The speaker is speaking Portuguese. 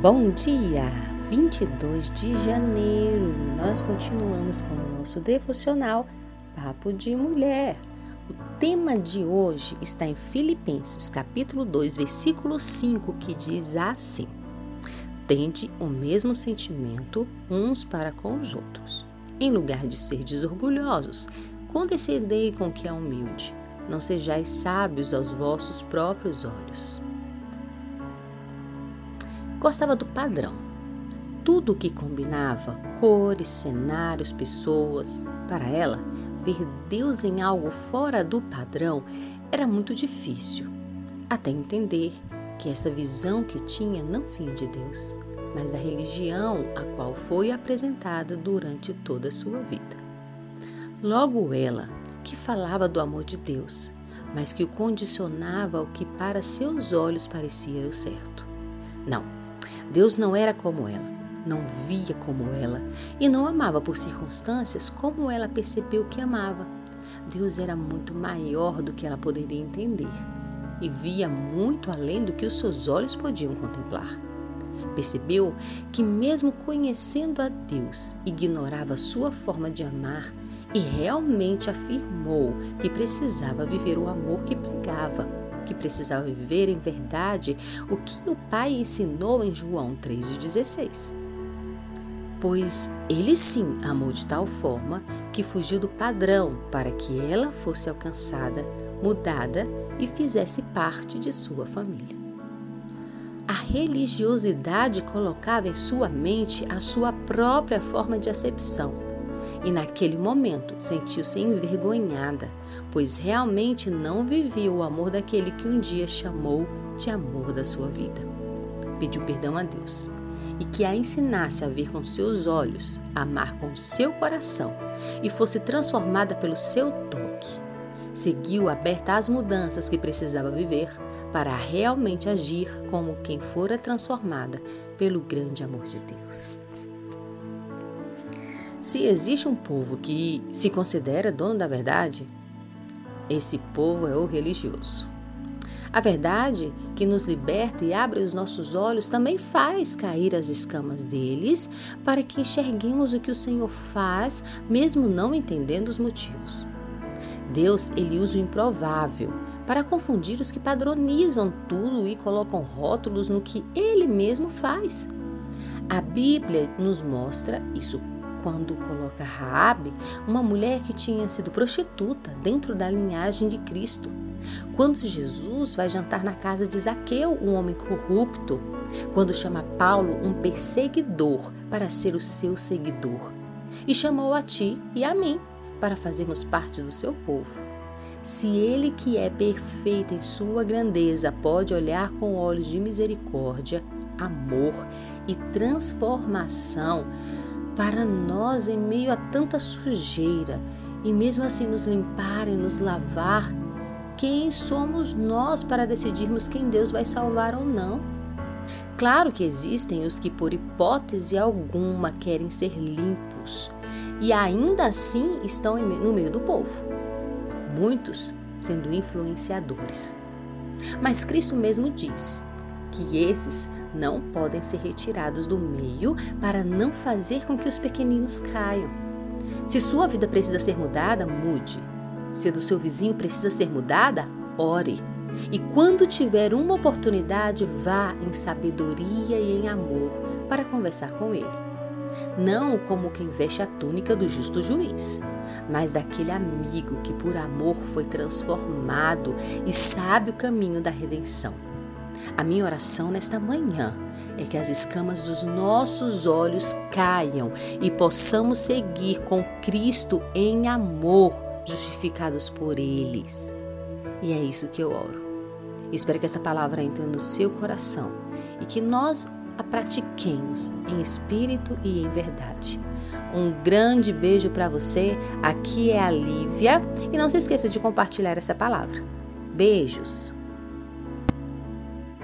Bom dia, 22 de janeiro e nós continuamos com o nosso devocional Papo de Mulher. O tema de hoje está em Filipenses, capítulo 2, versículo 5, que diz assim: Tende o mesmo sentimento uns para com os outros. Em lugar de ser desorgulhosos, condescendei com o que é humilde. Não sejais sábios aos vossos próprios olhos. Gostava do padrão. Tudo o que combinava, cores, cenários, pessoas. Para ela, ver Deus em algo fora do padrão era muito difícil, até entender que essa visão que tinha não vinha de Deus, mas da religião a qual foi apresentada durante toda a sua vida. Logo ela, que falava do amor de Deus, mas que o condicionava ao que para seus olhos parecia o certo. Não, Deus não era como ela, não via como ela e não amava por circunstâncias como ela percebeu que amava. Deus era muito maior do que ela poderia entender e via muito além do que os seus olhos podiam contemplar. Percebeu que, mesmo conhecendo a Deus, ignorava sua forma de amar e realmente afirmou que precisava viver o amor que pregava que precisava viver em verdade o que o Pai ensinou em João 3,16. Pois ele sim amou de tal forma que fugiu do padrão para que ela fosse alcançada, mudada e fizesse parte de sua família. A religiosidade colocava em sua mente a sua própria forma de acepção e naquele momento sentiu-se envergonhada, pois realmente não vivia o amor daquele que um dia chamou de amor da sua vida. Pediu perdão a Deus e que a ensinasse a ver com seus olhos, amar com seu coração e fosse transformada pelo seu toque. Seguiu aberta às mudanças que precisava viver para realmente agir como quem fora transformada pelo grande amor de Deus. Se existe um povo que se considera dono da verdade, esse povo é o religioso. A verdade que nos liberta e abre os nossos olhos também faz cair as escamas deles para que enxerguemos o que o Senhor faz, mesmo não entendendo os motivos. Deus, ele usa o improvável para confundir os que padronizam tudo e colocam rótulos no que ele mesmo faz. A Bíblia nos mostra isso quando coloca Raabe, uma mulher que tinha sido prostituta dentro da linhagem de Cristo. Quando Jesus vai jantar na casa de Zaqueu, um homem corrupto, quando chama Paulo um perseguidor para ser o seu seguidor, e chamou a ti e a mim para fazermos parte do seu povo. Se ele que é perfeito em sua grandeza pode olhar com olhos de misericórdia, amor e transformação para nós em meio a tanta sujeira e mesmo assim nos limpar e nos lavar, quem somos nós para decidirmos quem Deus vai salvar ou não? Claro que existem os que, por hipótese alguma, querem ser limpos e ainda assim estão no meio do povo, muitos sendo influenciadores. Mas Cristo mesmo diz que esses não podem ser retirados do meio para não fazer com que os pequeninos caiam. Se sua vida precisa ser mudada, mude. Se do seu vizinho precisa ser mudada, ore. E quando tiver uma oportunidade, vá em sabedoria e em amor para conversar com ele. Não como quem veste a túnica do justo juiz, mas daquele amigo que por amor foi transformado e sabe o caminho da redenção. A minha oração nesta manhã é que as escamas dos nossos olhos caiam e possamos seguir com Cristo em amor, justificados por eles. E é isso que eu oro. Espero que essa palavra entre no seu coração e que nós a pratiquemos em espírito e em verdade. Um grande beijo para você. Aqui é a Lívia e não se esqueça de compartilhar essa palavra. Beijos.